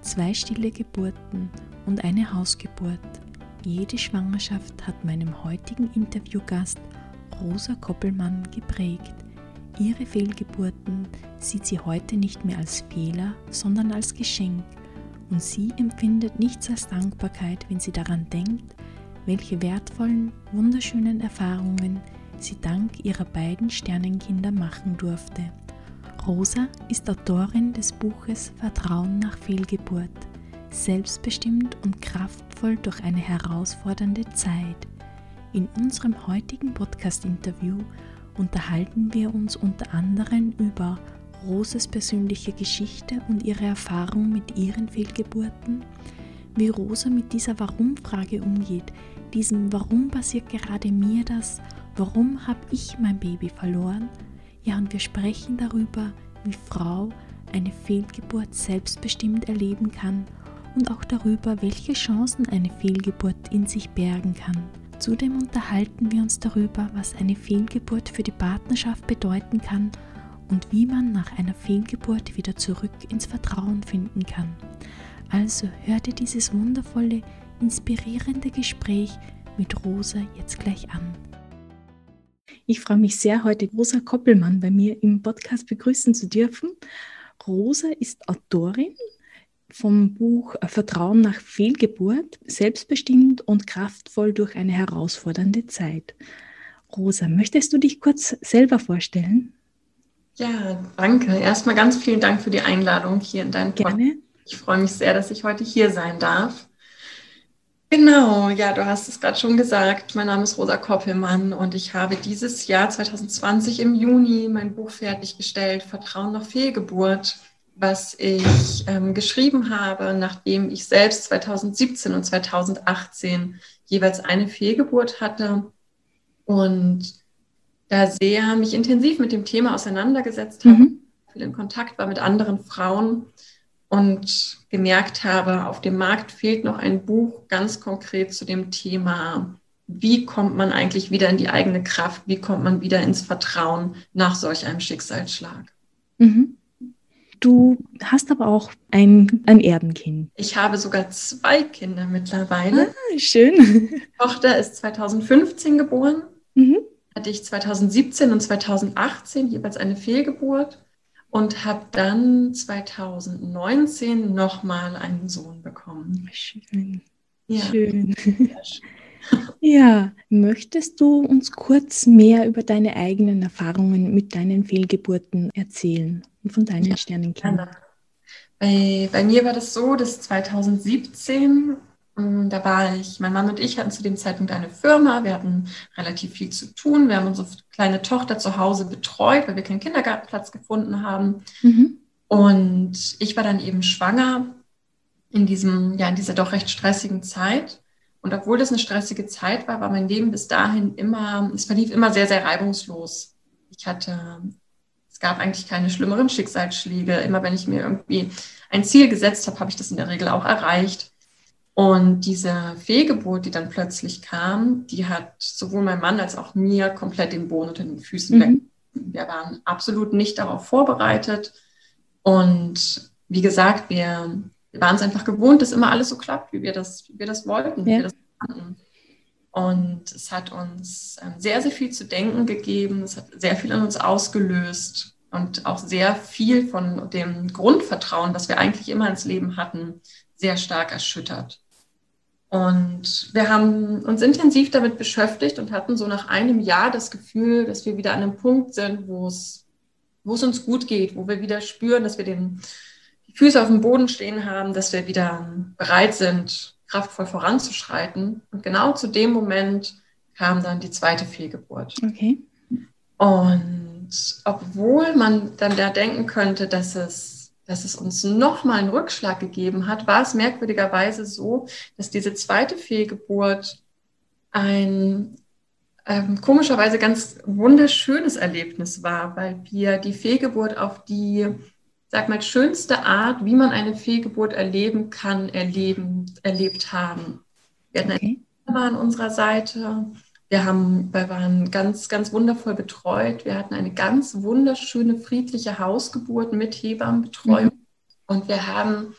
zwei stille Geburten und eine Hausgeburt. Jede Schwangerschaft hat meinem heutigen Interviewgast Rosa Koppelmann geprägt. Ihre Fehlgeburten sieht sie heute nicht mehr als Fehler, sondern als Geschenk. Und sie empfindet nichts als Dankbarkeit, wenn sie daran denkt, welche wertvollen, wunderschönen Erfahrungen sie dank ihrer beiden Sternenkinder machen durfte. Rosa ist Autorin des Buches Vertrauen nach Fehlgeburt selbstbestimmt und kraftvoll durch eine herausfordernde Zeit. In unserem heutigen Podcast-Interview unterhalten wir uns unter anderem über Roses persönliche Geschichte und ihre Erfahrung mit ihren Fehlgeburten, wie Rosa mit dieser Warum-Frage umgeht, diesem Warum passiert gerade mir das, warum habe ich mein Baby verloren? Ja, und wir sprechen darüber, wie Frau eine Fehlgeburt selbstbestimmt erleben kann und auch darüber, welche Chancen eine Fehlgeburt in sich bergen kann. Zudem unterhalten wir uns darüber, was eine Fehlgeburt für die Partnerschaft bedeuten kann und wie man nach einer Fehlgeburt wieder zurück ins Vertrauen finden kann. Also hör dir dieses wundervolle, inspirierende Gespräch mit Rosa jetzt gleich an. Ich freue mich sehr, heute Rosa Koppelmann bei mir im Podcast begrüßen zu dürfen. Rosa ist Autorin vom Buch Vertrauen nach Fehlgeburt, selbstbestimmt und kraftvoll durch eine herausfordernde Zeit. Rosa, möchtest du dich kurz selber vorstellen? Ja, danke. Erstmal ganz vielen Dank für die Einladung hier in deinem Podcast. Gerne. Ich freue mich sehr, dass ich heute hier sein darf. Genau, ja, du hast es gerade schon gesagt. Mein Name ist Rosa Koppelmann und ich habe dieses Jahr 2020 im Juni mein Buch fertiggestellt, Vertrauen nach Fehlgeburt was ich ähm, geschrieben habe, nachdem ich selbst 2017 und 2018 jeweils eine Fehlgeburt hatte und da sehr mich intensiv mit dem Thema auseinandergesetzt habe, mhm. viel in Kontakt war mit anderen Frauen und gemerkt habe, auf dem Markt fehlt noch ein Buch ganz konkret zu dem Thema, wie kommt man eigentlich wieder in die eigene Kraft, wie kommt man wieder ins Vertrauen nach solch einem Schicksalsschlag. Mhm. Du hast aber auch ein, ein Erdenkind. Ich habe sogar zwei Kinder mittlerweile. Ah, schön. Die Tochter ist 2015 geboren. Mhm. Hatte ich 2017 und 2018 jeweils eine Fehlgeburt und habe dann 2019 nochmal einen Sohn bekommen. Schön. Ja. Schön. Ja, möchtest du uns kurz mehr über deine eigenen Erfahrungen mit deinen Fehlgeburten erzählen? und von deinen ja, Sternenkindern? Bei, bei mir war das so, dass 2017, ähm, da war ich, mein Mann und ich hatten zu dem Zeitpunkt eine Firma, wir hatten relativ viel zu tun, wir haben unsere kleine Tochter zu Hause betreut, weil wir keinen Kindergartenplatz gefunden haben. Mhm. Und ich war dann eben schwanger in diesem, ja, in dieser doch recht stressigen Zeit. Und obwohl das eine stressige Zeit war, war mein Leben bis dahin immer, es verlief immer sehr, sehr reibungslos. Ich hatte es gab eigentlich keine schlimmeren Schicksalsschläge. Immer wenn ich mir irgendwie ein Ziel gesetzt habe, habe ich das in der Regel auch erreicht. Und diese Fehlgeburt, die dann plötzlich kam, die hat sowohl mein Mann als auch mir komplett den Boden unter den Füßen mhm. weg. Wir waren absolut nicht darauf vorbereitet. Und wie gesagt, wir, wir waren es einfach gewohnt, dass immer alles so klappt, wie wir das, wie wir das wollten, wie wir das fanden. Und es hat uns ähm, sehr, sehr viel zu denken gegeben. Es hat sehr viel in uns ausgelöst und auch sehr viel von dem Grundvertrauen, was wir eigentlich immer ins Leben hatten, sehr stark erschüttert. Und wir haben uns intensiv damit beschäftigt und hatten so nach einem Jahr das Gefühl, dass wir wieder an einem Punkt sind, wo es wo es uns gut geht, wo wir wieder spüren, dass wir den, die Füße auf dem Boden stehen haben, dass wir wieder bereit sind, kraftvoll voranzuschreiten. Und genau zu dem Moment kam dann die zweite Fehlgeburt. Okay. Und obwohl man dann da denken könnte, dass es, dass es uns nochmal einen Rückschlag gegeben hat, war es merkwürdigerweise so, dass diese zweite Fehlgeburt ein ähm, komischerweise ganz wunderschönes Erlebnis war, weil wir die Fehlgeburt auf die, sag mal, schönste Art, wie man eine Fehlgeburt erleben kann, erleben, erlebt haben. Wir hatten okay. eine an unserer Seite. Wir, haben, wir waren ganz, ganz wundervoll betreut. Wir hatten eine ganz wunderschöne, friedliche Hausgeburt mit Hebammenbetreuung. Mhm. Und wir haben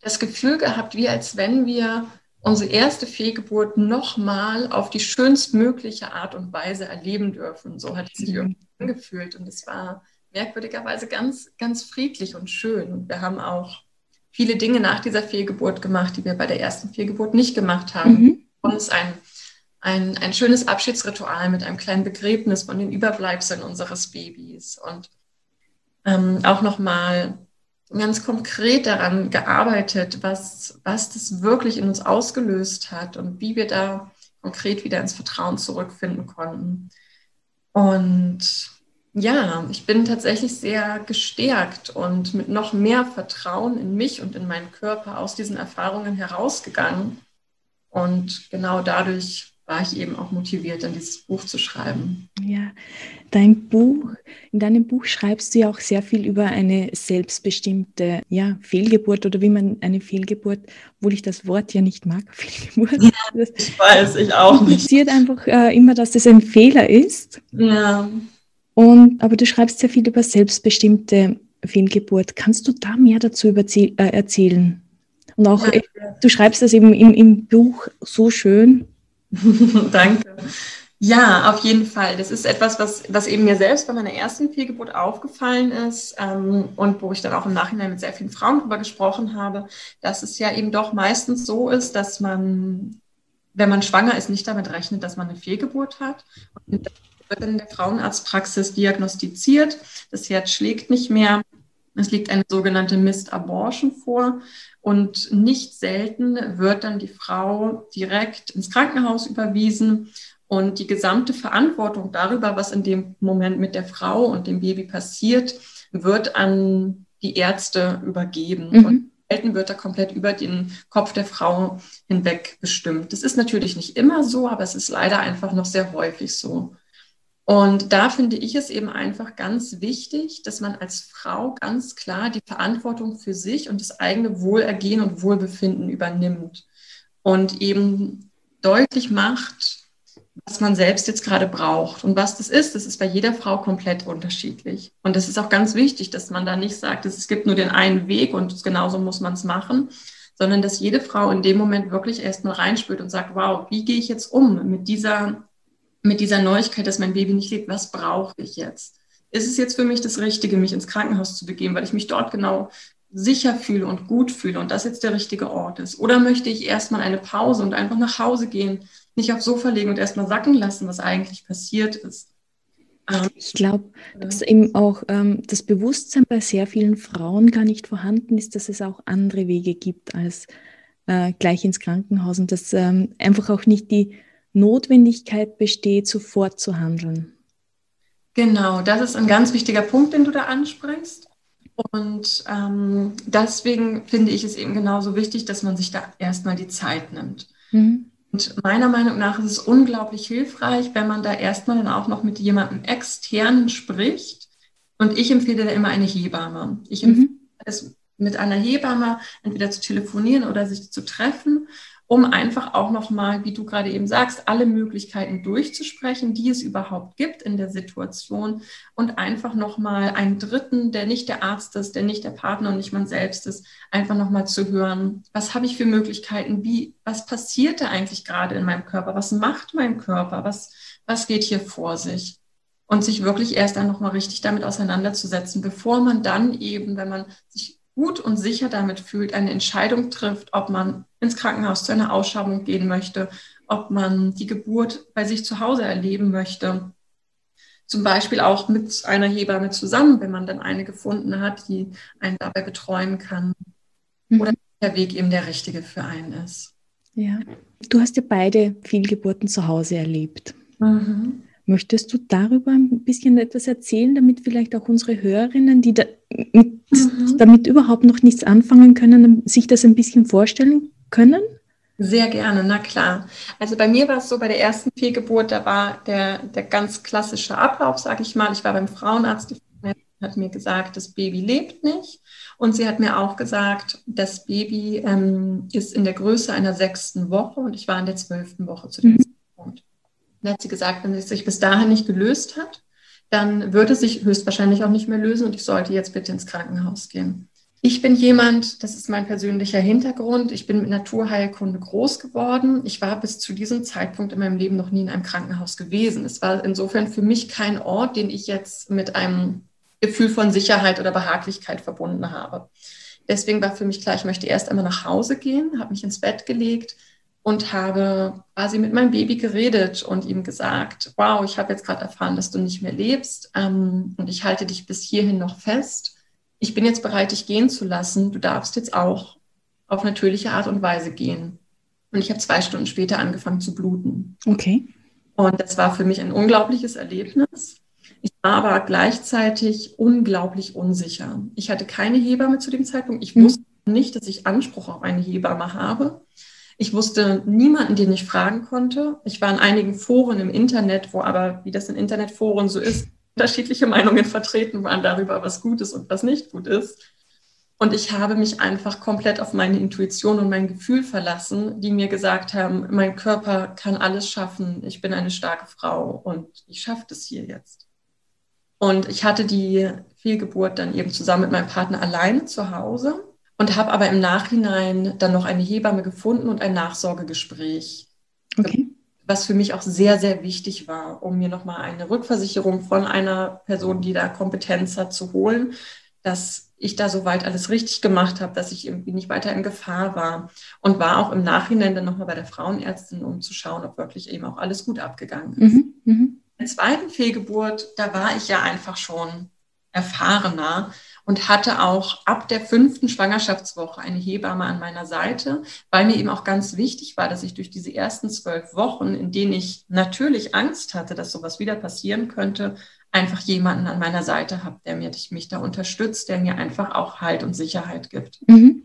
das Gefühl gehabt, wie als wenn wir unsere erste Fehlgeburt nochmal auf die schönstmögliche Art und Weise erleben dürfen. So hat es sich irgendwie angefühlt. Und es war merkwürdigerweise ganz, ganz friedlich und schön. Und wir haben auch viele Dinge nach dieser Fehlgeburt gemacht, die wir bei der ersten Fehlgeburt nicht gemacht haben. Mhm. Uns ein, ein, ein schönes Abschiedsritual mit einem kleinen Begräbnis von den Überbleibseln unseres Babys und ähm, auch nochmal ganz konkret daran gearbeitet, was, was das wirklich in uns ausgelöst hat und wie wir da konkret wieder ins Vertrauen zurückfinden konnten. Und ja, ich bin tatsächlich sehr gestärkt und mit noch mehr Vertrauen in mich und in meinen Körper aus diesen Erfahrungen herausgegangen. Und genau dadurch war ich eben auch motiviert, dann dieses Buch zu schreiben. Ja, dein Buch, in deinem Buch schreibst du ja auch sehr viel über eine selbstbestimmte ja, Fehlgeburt oder wie man eine Fehlgeburt, obwohl ich das Wort ja nicht mag, Fehlgeburt. Ja, ich weiß, ich auch nicht. passiert einfach äh, immer, dass das ein Fehler ist. Ja. Und, aber du schreibst sehr viel über selbstbestimmte Fehlgeburt. Kannst du da mehr dazu äh, erzählen? Und auch, ja. du schreibst das eben im, im Buch so schön. Danke. Ja, auf jeden Fall. Das ist etwas, was, was eben mir selbst bei meiner ersten Fehlgeburt aufgefallen ist ähm, und wo ich dann auch im Nachhinein mit sehr vielen Frauen darüber gesprochen habe, dass es ja eben doch meistens so ist, dass man, wenn man schwanger ist, nicht damit rechnet, dass man eine Fehlgeburt hat. Und das wird in der Frauenarztpraxis diagnostiziert. Das Herz schlägt nicht mehr. Es liegt eine sogenannte Missed Abortion vor. Und nicht selten wird dann die Frau direkt ins Krankenhaus überwiesen und die gesamte Verantwortung darüber, was in dem Moment mit der Frau und dem Baby passiert, wird an die Ärzte übergeben. Mhm. Und selten wird da komplett über den Kopf der Frau hinweg bestimmt. Das ist natürlich nicht immer so, aber es ist leider einfach noch sehr häufig so. Und da finde ich es eben einfach ganz wichtig, dass man als Frau ganz klar die Verantwortung für sich und das eigene Wohlergehen und Wohlbefinden übernimmt und eben deutlich macht, was man selbst jetzt gerade braucht. Und was das ist, das ist bei jeder Frau komplett unterschiedlich. Und das ist auch ganz wichtig, dass man da nicht sagt, es gibt nur den einen Weg und genauso muss man es machen, sondern dass jede Frau in dem Moment wirklich erstmal reinspürt und sagt, wow, wie gehe ich jetzt um mit dieser mit dieser Neuigkeit, dass mein Baby nicht lebt, was brauche ich jetzt? Ist es jetzt für mich das Richtige, mich ins Krankenhaus zu begeben, weil ich mich dort genau sicher fühle und gut fühle und das jetzt der richtige Ort ist? Oder möchte ich erstmal eine Pause und einfach nach Hause gehen, nicht aufs Sofa legen und erstmal sacken lassen, was eigentlich passiert ist? Ähm, ich glaube, dass eben auch ähm, das Bewusstsein bei sehr vielen Frauen gar nicht vorhanden ist, dass es auch andere Wege gibt als äh, gleich ins Krankenhaus und dass ähm, einfach auch nicht die Notwendigkeit besteht, sofort zu handeln. Genau, das ist ein ganz wichtiger Punkt, den du da ansprichst. Und ähm, deswegen finde ich es eben genauso wichtig, dass man sich da erstmal die Zeit nimmt. Mhm. Und meiner Meinung nach ist es unglaublich hilfreich, wenn man da erstmal dann auch noch mit jemandem externen spricht. Und ich empfehle da immer eine Hebamme. Ich empfehle mhm. es mit einer Hebamme entweder zu telefonieren oder sich zu treffen um einfach auch nochmal, wie du gerade eben sagst, alle Möglichkeiten durchzusprechen, die es überhaupt gibt in der Situation und einfach nochmal einen Dritten, der nicht der Arzt ist, der nicht der Partner und nicht man selbst ist, einfach nochmal zu hören, was habe ich für Möglichkeiten, wie, was passiert da eigentlich gerade in meinem Körper, was macht mein Körper, was, was geht hier vor sich? Und sich wirklich erst dann nochmal richtig damit auseinanderzusetzen, bevor man dann eben, wenn man sich gut und sicher damit fühlt, eine Entscheidung trifft, ob man ins Krankenhaus zu einer Ausschabung gehen möchte, ob man die Geburt bei sich zu Hause erleben möchte, zum Beispiel auch mit einer Hebamme zusammen, wenn man dann eine gefunden hat, die einen dabei betreuen kann. Mhm. Oder der Weg eben der richtige für einen ist. Ja, du hast ja beide Fehlgeburten zu Hause erlebt. Mhm. Möchtest du darüber ein bisschen etwas erzählen, damit vielleicht auch unsere Hörerinnen, die da mit, mhm. damit überhaupt noch nichts anfangen können, sich das ein bisschen vorstellen können? Sehr gerne, na klar. Also bei mir war es so, bei der ersten Fehlgeburt, da war der, der ganz klassische Ablauf, sage ich mal. Ich war beim Frauenarzt, die hat mir gesagt, das Baby lebt nicht. Und sie hat mir auch gesagt, das Baby ähm, ist in der Größe einer sechsten Woche und ich war in der zwölften Woche zu dem mhm. Dann hat sie gesagt, wenn es sich bis dahin nicht gelöst hat, dann würde es sich höchstwahrscheinlich auch nicht mehr lösen und ich sollte jetzt bitte ins Krankenhaus gehen. Ich bin jemand, das ist mein persönlicher Hintergrund, ich bin mit Naturheilkunde groß geworden. Ich war bis zu diesem Zeitpunkt in meinem Leben noch nie in einem Krankenhaus gewesen. Es war insofern für mich kein Ort, den ich jetzt mit einem Gefühl von Sicherheit oder Behaglichkeit verbunden habe. Deswegen war für mich klar, ich möchte erst einmal nach Hause gehen, habe mich ins Bett gelegt und habe quasi mit meinem Baby geredet und ihm gesagt, wow, ich habe jetzt gerade erfahren, dass du nicht mehr lebst ähm, und ich halte dich bis hierhin noch fest. Ich bin jetzt bereit, dich gehen zu lassen. Du darfst jetzt auch auf natürliche Art und Weise gehen. Und ich habe zwei Stunden später angefangen zu bluten. Okay. Und das war für mich ein unglaubliches Erlebnis. Ich war aber gleichzeitig unglaublich unsicher. Ich hatte keine Hebamme zu dem Zeitpunkt. Ich mhm. wusste nicht, dass ich Anspruch auf eine Hebamme habe. Ich wusste niemanden, den ich fragen konnte. Ich war in einigen Foren im Internet, wo aber, wie das in Internetforen so ist, unterschiedliche Meinungen vertreten waren darüber, was gut ist und was nicht gut ist. Und ich habe mich einfach komplett auf meine Intuition und mein Gefühl verlassen, die mir gesagt haben, mein Körper kann alles schaffen, ich bin eine starke Frau und ich schaffe das hier jetzt. Und ich hatte die Fehlgeburt dann eben zusammen mit meinem Partner alleine zu Hause und habe aber im Nachhinein dann noch eine Hebamme gefunden und ein Nachsorgegespräch. Okay. Was für mich auch sehr, sehr wichtig war, um mir nochmal eine Rückversicherung von einer Person, die da Kompetenz hat, zu holen, dass ich da soweit alles richtig gemacht habe, dass ich irgendwie nicht weiter in Gefahr war. Und war auch im Nachhinein dann nochmal bei der Frauenärztin, um zu schauen, ob wirklich eben auch alles gut abgegangen ist. Mhm, mh. In der zweiten Fehlgeburt, da war ich ja einfach schon erfahrener und hatte auch ab der fünften Schwangerschaftswoche eine Hebamme an meiner Seite, weil mir eben auch ganz wichtig war, dass ich durch diese ersten zwölf Wochen, in denen ich natürlich Angst hatte, dass sowas wieder passieren könnte, einfach jemanden an meiner Seite habe, der mir, mich da unterstützt, der mir einfach auch Halt und Sicherheit gibt. Mhm.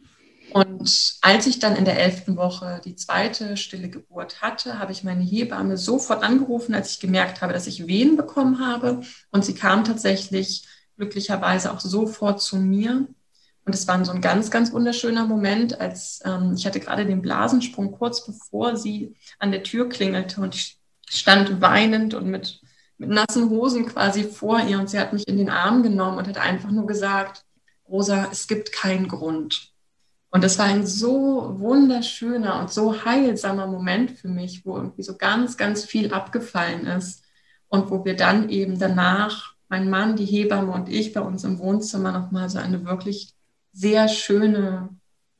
Und als ich dann in der elften Woche die zweite stille Geburt hatte, habe ich meine Hebamme sofort angerufen, als ich gemerkt habe, dass ich Wehen bekommen habe. Und sie kam tatsächlich glücklicherweise auch sofort zu mir. Und es war so ein ganz, ganz wunderschöner Moment, als ähm, ich hatte gerade den Blasensprung kurz bevor sie an der Tür klingelte und ich stand weinend und mit, mit nassen Hosen quasi vor ihr und sie hat mich in den Arm genommen und hat einfach nur gesagt, Rosa, es gibt keinen Grund. Und das war ein so wunderschöner und so heilsamer Moment für mich, wo irgendwie so ganz, ganz viel abgefallen ist und wo wir dann eben danach mein Mann, die Hebamme und ich bei uns im Wohnzimmer nochmal so eine wirklich sehr schöne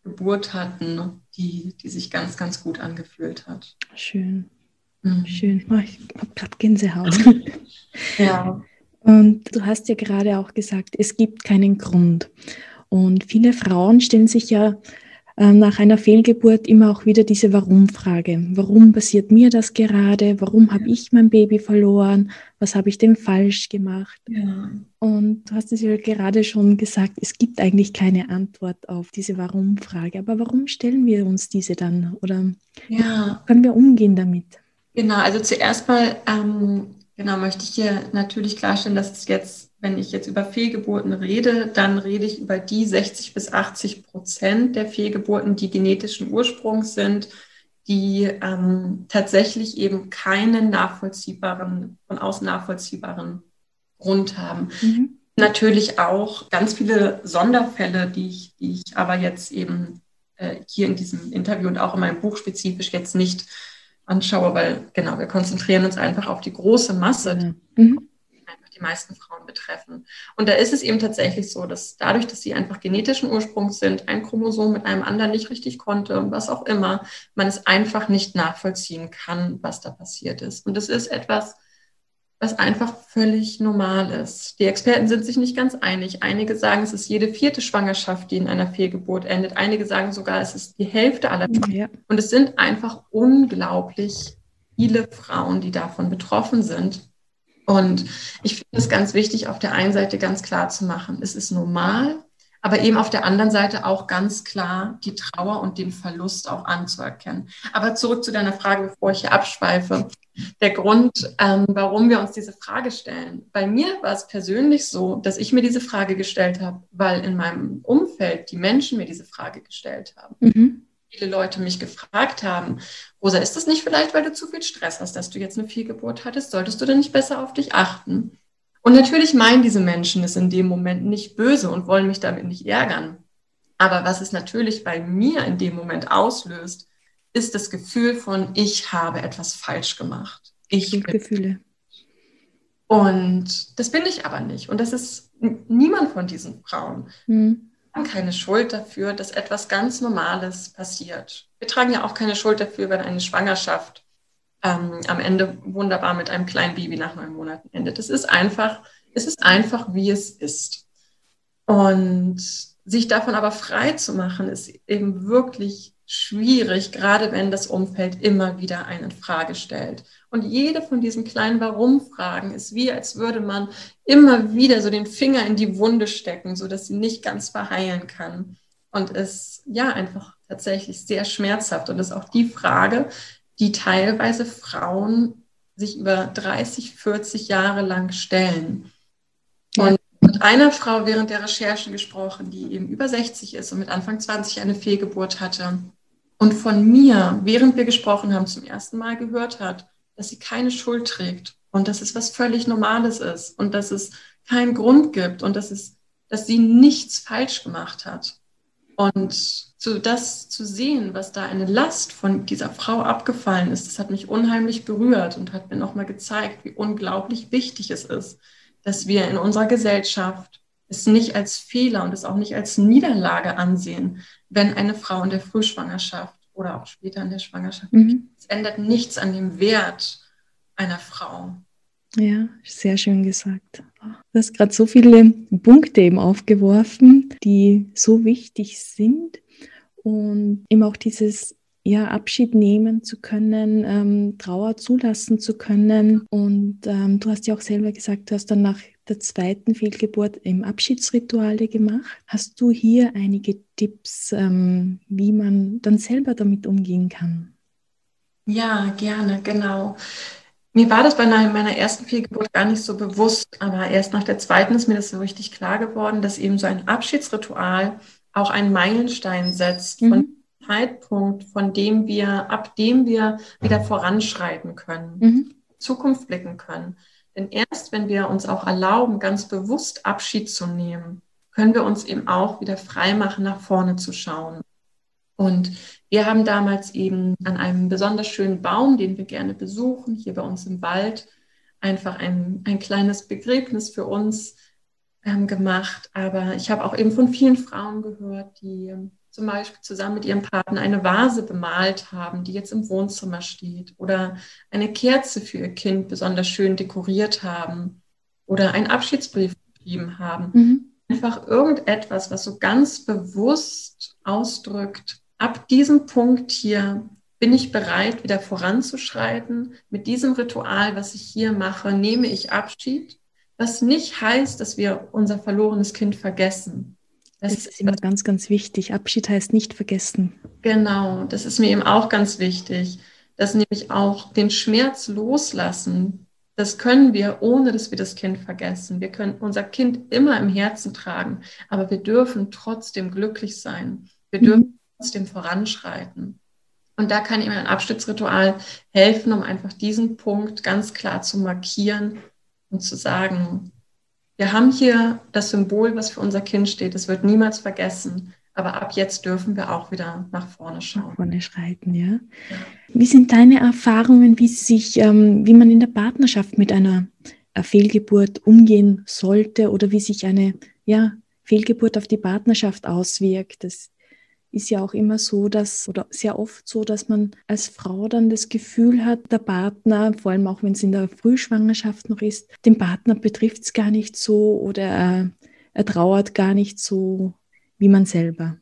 Geburt hatten, die, die sich ganz, ganz gut angefühlt hat. Schön. Mhm. Schön. Oh, ich habe gerade Gänsehaut. ja. Und du hast ja gerade auch gesagt, es gibt keinen Grund. Und viele Frauen stellen sich ja nach einer Fehlgeburt immer auch wieder diese Warum-Frage. Warum passiert mir das gerade? Warum habe ich mein Baby verloren? Was habe ich denn falsch gemacht? Ja. Und du hast es ja gerade schon gesagt, es gibt eigentlich keine Antwort auf diese Warum-Frage. Aber warum stellen wir uns diese dann? Oder ja. können wir umgehen damit? Genau, also zuerst mal ähm, genau, möchte ich hier natürlich klarstellen, dass es jetzt wenn ich jetzt über Fehlgeburten rede, dann rede ich über die 60 bis 80 Prozent der Fehlgeburten, die genetischen Ursprungs sind, die ähm, tatsächlich eben keinen nachvollziehbaren, von außen nachvollziehbaren Grund haben. Mhm. Natürlich auch ganz viele Sonderfälle, die ich, die ich aber jetzt eben äh, hier in diesem Interview und auch in meinem Buch spezifisch jetzt nicht anschaue, weil genau, wir konzentrieren uns einfach auf die große Masse. Mhm die meisten Frauen betreffen. Und da ist es eben tatsächlich so, dass dadurch, dass sie einfach genetischen Ursprungs sind, ein Chromosom mit einem anderen nicht richtig konnte, was auch immer, man es einfach nicht nachvollziehen kann, was da passiert ist. Und es ist etwas, was einfach völlig normal ist. Die Experten sind sich nicht ganz einig. Einige sagen, es ist jede vierte Schwangerschaft, die in einer Fehlgeburt endet. Einige sagen sogar, es ist die Hälfte aller. Ja. Und es sind einfach unglaublich viele Frauen, die davon betroffen sind. Und ich finde es ganz wichtig, auf der einen Seite ganz klar zu machen, es ist normal, aber eben auf der anderen Seite auch ganz klar die Trauer und den Verlust auch anzuerkennen. Aber zurück zu deiner Frage, bevor ich hier abschweife. Der Grund, ähm, warum wir uns diese Frage stellen. Bei mir war es persönlich so, dass ich mir diese Frage gestellt habe, weil in meinem Umfeld die Menschen mir diese Frage gestellt haben. Mhm. Viele Leute mich gefragt haben, Rosa, ist das nicht vielleicht, weil du zu viel Stress hast, dass du jetzt eine Fehlgeburt hattest? Solltest du denn nicht besser auf dich achten? Und natürlich meinen diese Menschen es in dem Moment nicht böse und wollen mich damit nicht ärgern. Aber was es natürlich bei mir in dem Moment auslöst, ist das Gefühl von, ich habe etwas falsch gemacht. Ich Gefühle. Und das bin ich aber nicht. Und das ist niemand von diesen Frauen. Mhm. Keine Schuld dafür, dass etwas ganz Normales passiert. Wir tragen ja auch keine Schuld dafür, wenn eine Schwangerschaft ähm, am Ende wunderbar mit einem kleinen Baby nach neun Monaten endet. Es ist einfach, es ist einfach, wie es ist. Und sich davon aber frei zu machen, ist eben wirklich schwierig, gerade wenn das Umfeld immer wieder einen Frage stellt. Und jede von diesen kleinen Warum-Fragen ist wie, als würde man immer wieder so den Finger in die Wunde stecken, so dass sie nicht ganz verheilen kann. Und es ja einfach tatsächlich sehr schmerzhaft und ist auch die Frage, die teilweise Frauen sich über 30, 40 Jahre lang stellen. Und mit einer Frau während der Recherche gesprochen, die eben über 60 ist und mit Anfang 20 eine Fehlgeburt hatte und von mir, während wir gesprochen haben, zum ersten Mal gehört hat, dass sie keine Schuld trägt und dass es was völlig Normales ist und dass es keinen Grund gibt und dass, es, dass sie nichts falsch gemacht hat. Und so das zu sehen, was da eine Last von dieser Frau abgefallen ist, das hat mich unheimlich berührt und hat mir nochmal gezeigt, wie unglaublich wichtig es ist, dass wir in unserer Gesellschaft es nicht als Fehler und es auch nicht als Niederlage ansehen, wenn eine Frau in der Frühschwangerschaft oder auch später in der Schwangerschaft, mhm. es ändert nichts an dem Wert einer Frau. Ja, sehr schön gesagt. Du hast gerade so viele Punkte eben aufgeworfen, die so wichtig sind und eben auch dieses ja, Abschied nehmen zu können, ähm, Trauer zulassen zu können. Und ähm, du hast ja auch selber gesagt, du hast dann nach der zweiten Fehlgeburt im Abschiedsrituale gemacht. Hast du hier einige Tipps, ähm, wie man dann selber damit umgehen kann? Ja, gerne, genau. Mir war das bei meiner ersten Fehlgeburt gar nicht so bewusst, aber erst nach der zweiten ist mir das so richtig klar geworden, dass eben so ein Abschiedsritual auch einen Meilenstein setzt mhm. von Zeitpunkt, von dem wir, ab dem wir wieder voranschreiten können, mhm. Zukunft blicken können. Denn erst wenn wir uns auch erlauben, ganz bewusst Abschied zu nehmen, können wir uns eben auch wieder frei machen, nach vorne zu schauen. Und wir haben damals eben an einem besonders schönen Baum, den wir gerne besuchen, hier bei uns im Wald, einfach ein, ein kleines Begräbnis für uns ähm, gemacht. Aber ich habe auch eben von vielen Frauen gehört, die zum Beispiel zusammen mit ihrem Partner eine Vase bemalt haben, die jetzt im Wohnzimmer steht, oder eine Kerze für ihr Kind besonders schön dekoriert haben, oder einen Abschiedsbrief geschrieben haben. Mhm. Einfach irgendetwas, was so ganz bewusst ausdrückt, ab diesem Punkt hier bin ich bereit, wieder voranzuschreiten. Mit diesem Ritual, was ich hier mache, nehme ich Abschied, was nicht heißt, dass wir unser verlorenes Kind vergessen. Das, das ist immer ganz, ganz wichtig. Abschied heißt nicht vergessen. Genau, das ist mir eben auch ganz wichtig, dass nämlich auch den Schmerz loslassen. Das können wir, ohne dass wir das Kind vergessen. Wir können unser Kind immer im Herzen tragen, aber wir dürfen trotzdem glücklich sein. Wir dürfen mhm trotzdem voranschreiten. Und da kann ihm ein Abschnittsritual helfen, um einfach diesen Punkt ganz klar zu markieren und zu sagen, wir haben hier das Symbol, was für unser Kind steht. Es wird niemals vergessen. Aber ab jetzt dürfen wir auch wieder nach vorne schauen. Nach vorne schreiten, ja. Wie sind deine Erfahrungen, wie sich, ähm, wie man in der Partnerschaft mit einer äh, Fehlgeburt umgehen sollte oder wie sich eine ja, Fehlgeburt auf die Partnerschaft auswirkt? Das ist ja auch immer so, dass, oder sehr oft so, dass man als Frau dann das Gefühl hat, der Partner, vor allem auch wenn es in der Frühschwangerschaft noch ist, den Partner betrifft es gar nicht so oder er, er trauert gar nicht so wie man selber.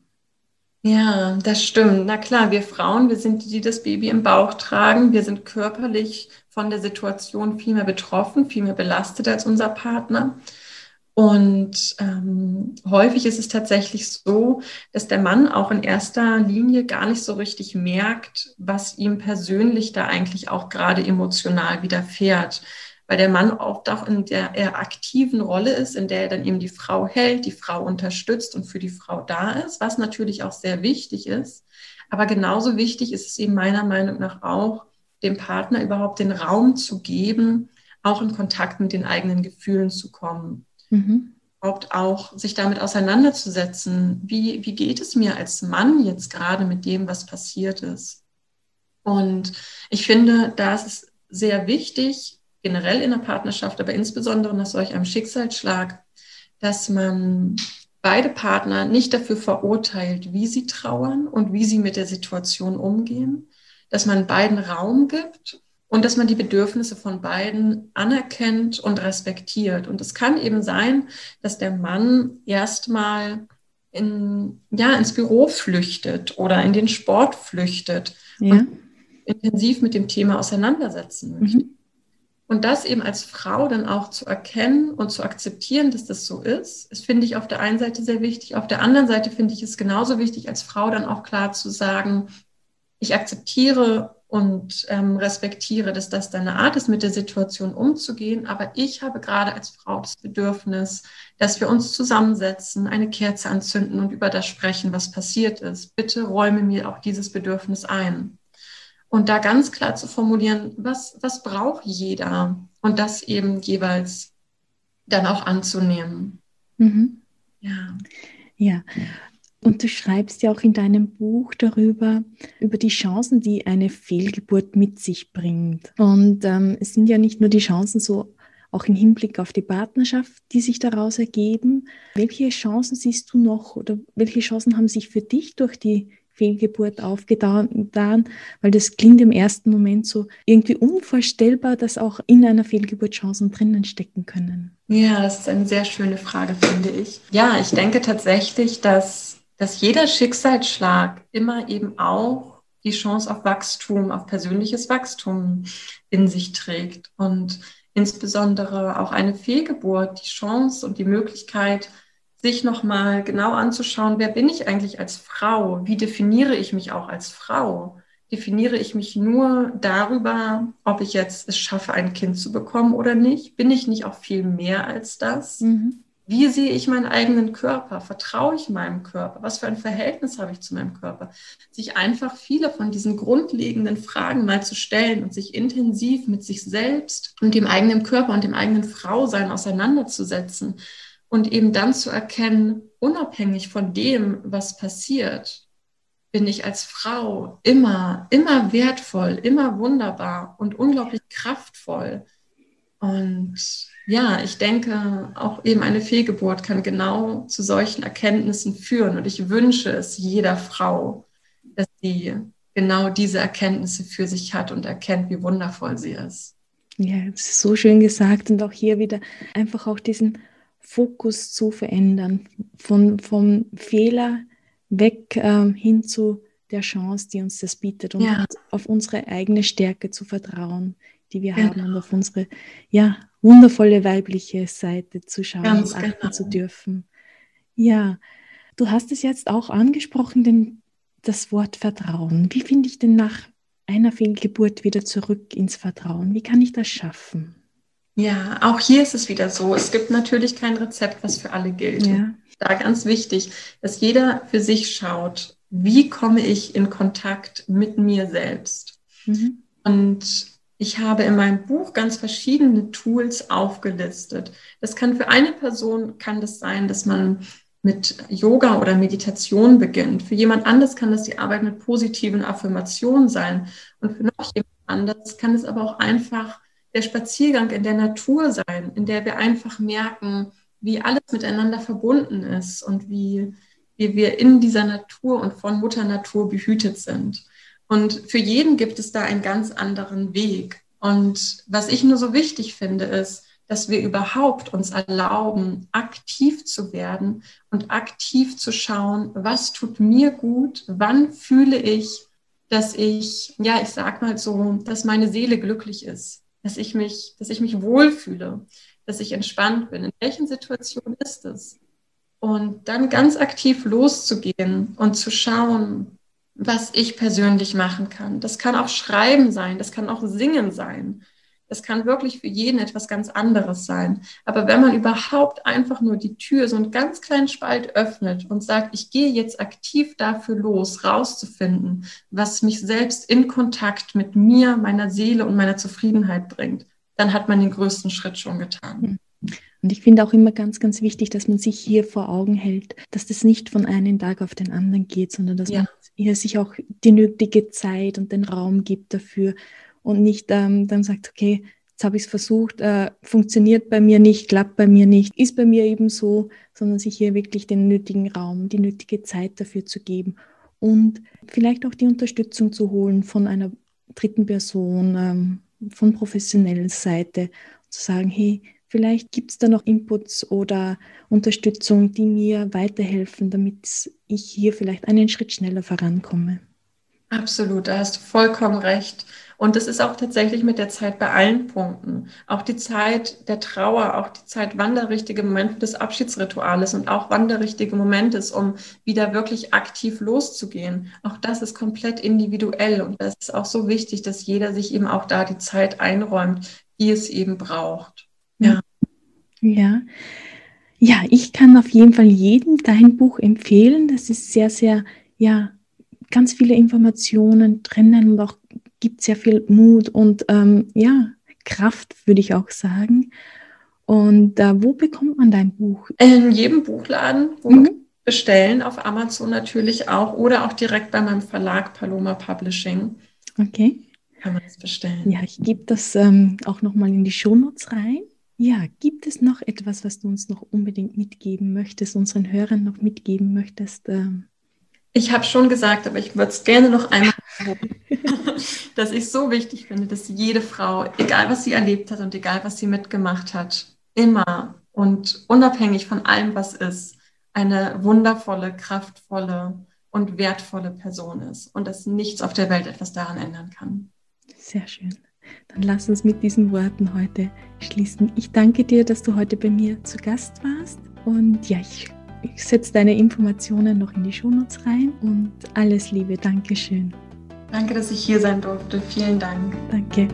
Ja, das stimmt. Na klar, wir Frauen, wir sind die, die das Baby im Bauch tragen. Wir sind körperlich von der Situation viel mehr betroffen, viel mehr belastet als unser Partner. Und ähm, häufig ist es tatsächlich so, dass der Mann auch in erster Linie gar nicht so richtig merkt, was ihm persönlich da eigentlich auch gerade emotional widerfährt. Weil der Mann oft auch in der eher aktiven Rolle ist, in der er dann eben die Frau hält, die Frau unterstützt und für die Frau da ist, was natürlich auch sehr wichtig ist. Aber genauso wichtig ist es eben meiner Meinung nach auch, dem Partner überhaupt den Raum zu geben, auch in Kontakt mit den eigenen Gefühlen zu kommen. Mhm. Überhaupt auch sich damit auseinanderzusetzen, wie, wie geht es mir als Mann jetzt gerade mit dem, was passiert ist. Und ich finde, da ist es sehr wichtig, generell in der Partnerschaft, aber insbesondere nach solch einem Schicksalsschlag, dass man beide Partner nicht dafür verurteilt, wie sie trauern und wie sie mit der Situation umgehen, dass man beiden Raum gibt und dass man die Bedürfnisse von beiden anerkennt und respektiert. Und es kann eben sein, dass der Mann erstmal in, ja, ins Büro flüchtet oder in den Sport flüchtet ja. und intensiv mit dem Thema auseinandersetzen möchte. Mhm. Und das eben als Frau dann auch zu erkennen und zu akzeptieren, dass das so ist, ist, finde ich auf der einen Seite sehr wichtig. Auf der anderen Seite finde ich es genauso wichtig, als Frau dann auch klar zu sagen, ich akzeptiere und ähm, respektiere, dass das deine Art ist, mit der Situation umzugehen. Aber ich habe gerade als Frau das Bedürfnis, dass wir uns zusammensetzen, eine Kerze anzünden und über das sprechen, was passiert ist. Bitte räume mir auch dieses Bedürfnis ein. Und da ganz klar zu formulieren, was, was braucht jeder? Und das eben jeweils dann auch anzunehmen. Mhm. Ja. Ja, und du schreibst ja auch in deinem Buch darüber, über die Chancen, die eine Fehlgeburt mit sich bringt. Und ähm, es sind ja nicht nur die Chancen so auch im Hinblick auf die Partnerschaft, die sich daraus ergeben. Welche Chancen siehst du noch oder welche Chancen haben sich für dich durch die Fehlgeburt aufgetan? Weil das klingt im ersten Moment so irgendwie unvorstellbar, dass auch in einer Fehlgeburt Chancen drinnen stecken können. Ja, das ist eine sehr schöne Frage, finde ich. Ja, ich denke tatsächlich, dass dass jeder Schicksalsschlag immer eben auch die Chance auf Wachstum, auf persönliches Wachstum in sich trägt und insbesondere auch eine Fehlgeburt, die Chance und die Möglichkeit, sich nochmal genau anzuschauen, wer bin ich eigentlich als Frau? Wie definiere ich mich auch als Frau? Definiere ich mich nur darüber, ob ich jetzt es schaffe, ein Kind zu bekommen oder nicht? Bin ich nicht auch viel mehr als das? Mhm. Wie sehe ich meinen eigenen Körper? Vertraue ich meinem Körper? Was für ein Verhältnis habe ich zu meinem Körper? Sich einfach viele von diesen grundlegenden Fragen mal zu stellen und sich intensiv mit sich selbst und dem eigenen Körper und dem eigenen Frausein auseinanderzusetzen und eben dann zu erkennen, unabhängig von dem, was passiert, bin ich als Frau immer, immer wertvoll, immer wunderbar und unglaublich kraftvoll. Und ja, ich denke, auch eben eine Fehlgeburt kann genau zu solchen Erkenntnissen führen. Und ich wünsche es jeder Frau, dass sie genau diese Erkenntnisse für sich hat und erkennt, wie wundervoll sie ist. Ja, das ist so schön gesagt und auch hier wieder einfach auch diesen Fokus zu verändern, von, vom Fehler weg äh, hin zu der Chance, die uns das bietet und ja. auf unsere eigene Stärke zu vertrauen, die wir genau. haben und auf unsere ja, wundervolle weibliche Seite zu schauen Ganz und achten genau. zu dürfen. Ja, du hast es jetzt auch angesprochen, denn das Wort Vertrauen. Wie finde ich denn nach einer Fehlgeburt wieder zurück ins Vertrauen? Wie kann ich das schaffen? Ja, auch hier ist es wieder so. Es gibt natürlich kein Rezept, was für alle gilt. Ja. Da ganz wichtig, dass jeder für sich schaut, wie komme ich in Kontakt mit mir selbst. Mhm. Und ich habe in meinem Buch ganz verschiedene Tools aufgelistet. Das kann für eine Person kann das sein, dass man mit Yoga oder Meditation beginnt. Für jemand anderes kann das die Arbeit mit positiven Affirmationen sein. Und für noch jemand anderes kann es aber auch einfach der Spaziergang in der Natur sein, in der wir einfach merken, wie alles miteinander verbunden ist und wie wie wir in dieser Natur und von Mutter Natur behütet sind. Und für jeden gibt es da einen ganz anderen Weg. Und was ich nur so wichtig finde, ist, dass wir überhaupt uns erlauben, aktiv zu werden und aktiv zu schauen, was tut mir gut, wann fühle ich, dass ich, ja, ich sag mal so, dass meine Seele glücklich ist, dass ich mich, dass ich mich wohlfühle, dass ich entspannt bin. In welchen Situationen ist es? Und dann ganz aktiv loszugehen und zu schauen, was ich persönlich machen kann. Das kann auch Schreiben sein, das kann auch Singen sein. Das kann wirklich für jeden etwas ganz anderes sein. Aber wenn man überhaupt einfach nur die Tür so einen ganz kleinen Spalt öffnet und sagt, ich gehe jetzt aktiv dafür los, rauszufinden, was mich selbst in Kontakt mit mir, meiner Seele und meiner Zufriedenheit bringt, dann hat man den größten Schritt schon getan. Und ich finde auch immer ganz, ganz wichtig, dass man sich hier vor Augen hält, dass das nicht von einem Tag auf den anderen geht, sondern dass ja. man hier sich auch die nötige Zeit und den Raum gibt dafür und nicht ähm, dann sagt, okay, jetzt habe ich es versucht, äh, funktioniert bei mir nicht, klappt bei mir nicht, ist bei mir eben so, sondern sich hier wirklich den nötigen Raum, die nötige Zeit dafür zu geben und vielleicht auch die Unterstützung zu holen von einer dritten Person, ähm, von professioneller Seite, zu sagen, hey, vielleicht gibt es da noch Inputs oder Unterstützung, die mir weiterhelfen, damit ich hier vielleicht einen Schritt schneller vorankomme. Absolut, da hast du vollkommen recht. Und es ist auch tatsächlich mit der Zeit bei allen Punkten. Auch die Zeit der Trauer, auch die Zeit, wann der richtige Moment des Abschiedsrituales und auch wann der richtige Moment ist, um wieder wirklich aktiv loszugehen. Auch das ist komplett individuell. Und das ist auch so wichtig, dass jeder sich eben auch da die Zeit einräumt, die es eben braucht. Ja. Ja. Ja, ich kann auf jeden Fall jedem dein Buch empfehlen. Das ist sehr, sehr, ja, ganz viele Informationen drinnen und auch gibt sehr viel Mut und ähm, ja, Kraft, würde ich auch sagen. Und äh, wo bekommt man dein Buch? In jedem Buchladen, wo mhm. bestellen, auf Amazon natürlich auch oder auch direkt bei meinem Verlag Paloma Publishing. Okay. Kann man es bestellen. Ja, ich gebe das ähm, auch nochmal in die Shownotes rein. Ja, gibt es noch etwas, was du uns noch unbedingt mitgeben möchtest, unseren Hörern noch mitgeben möchtest? Ähm, ich habe schon gesagt, aber ich würde es gerne noch einmal sagen, dass ich so wichtig finde, dass jede Frau, egal was sie erlebt hat und egal was sie mitgemacht hat, immer und unabhängig von allem, was ist, eine wundervolle, kraftvolle und wertvolle Person ist und dass nichts auf der Welt etwas daran ändern kann. Sehr schön. Dann lass uns mit diesen Worten heute schließen. Ich danke dir, dass du heute bei mir zu Gast warst und ja, ich ich setze deine Informationen noch in die Shownotes rein und alles Liebe. Dankeschön. Danke, dass ich hier sein durfte. Vielen Dank. Danke.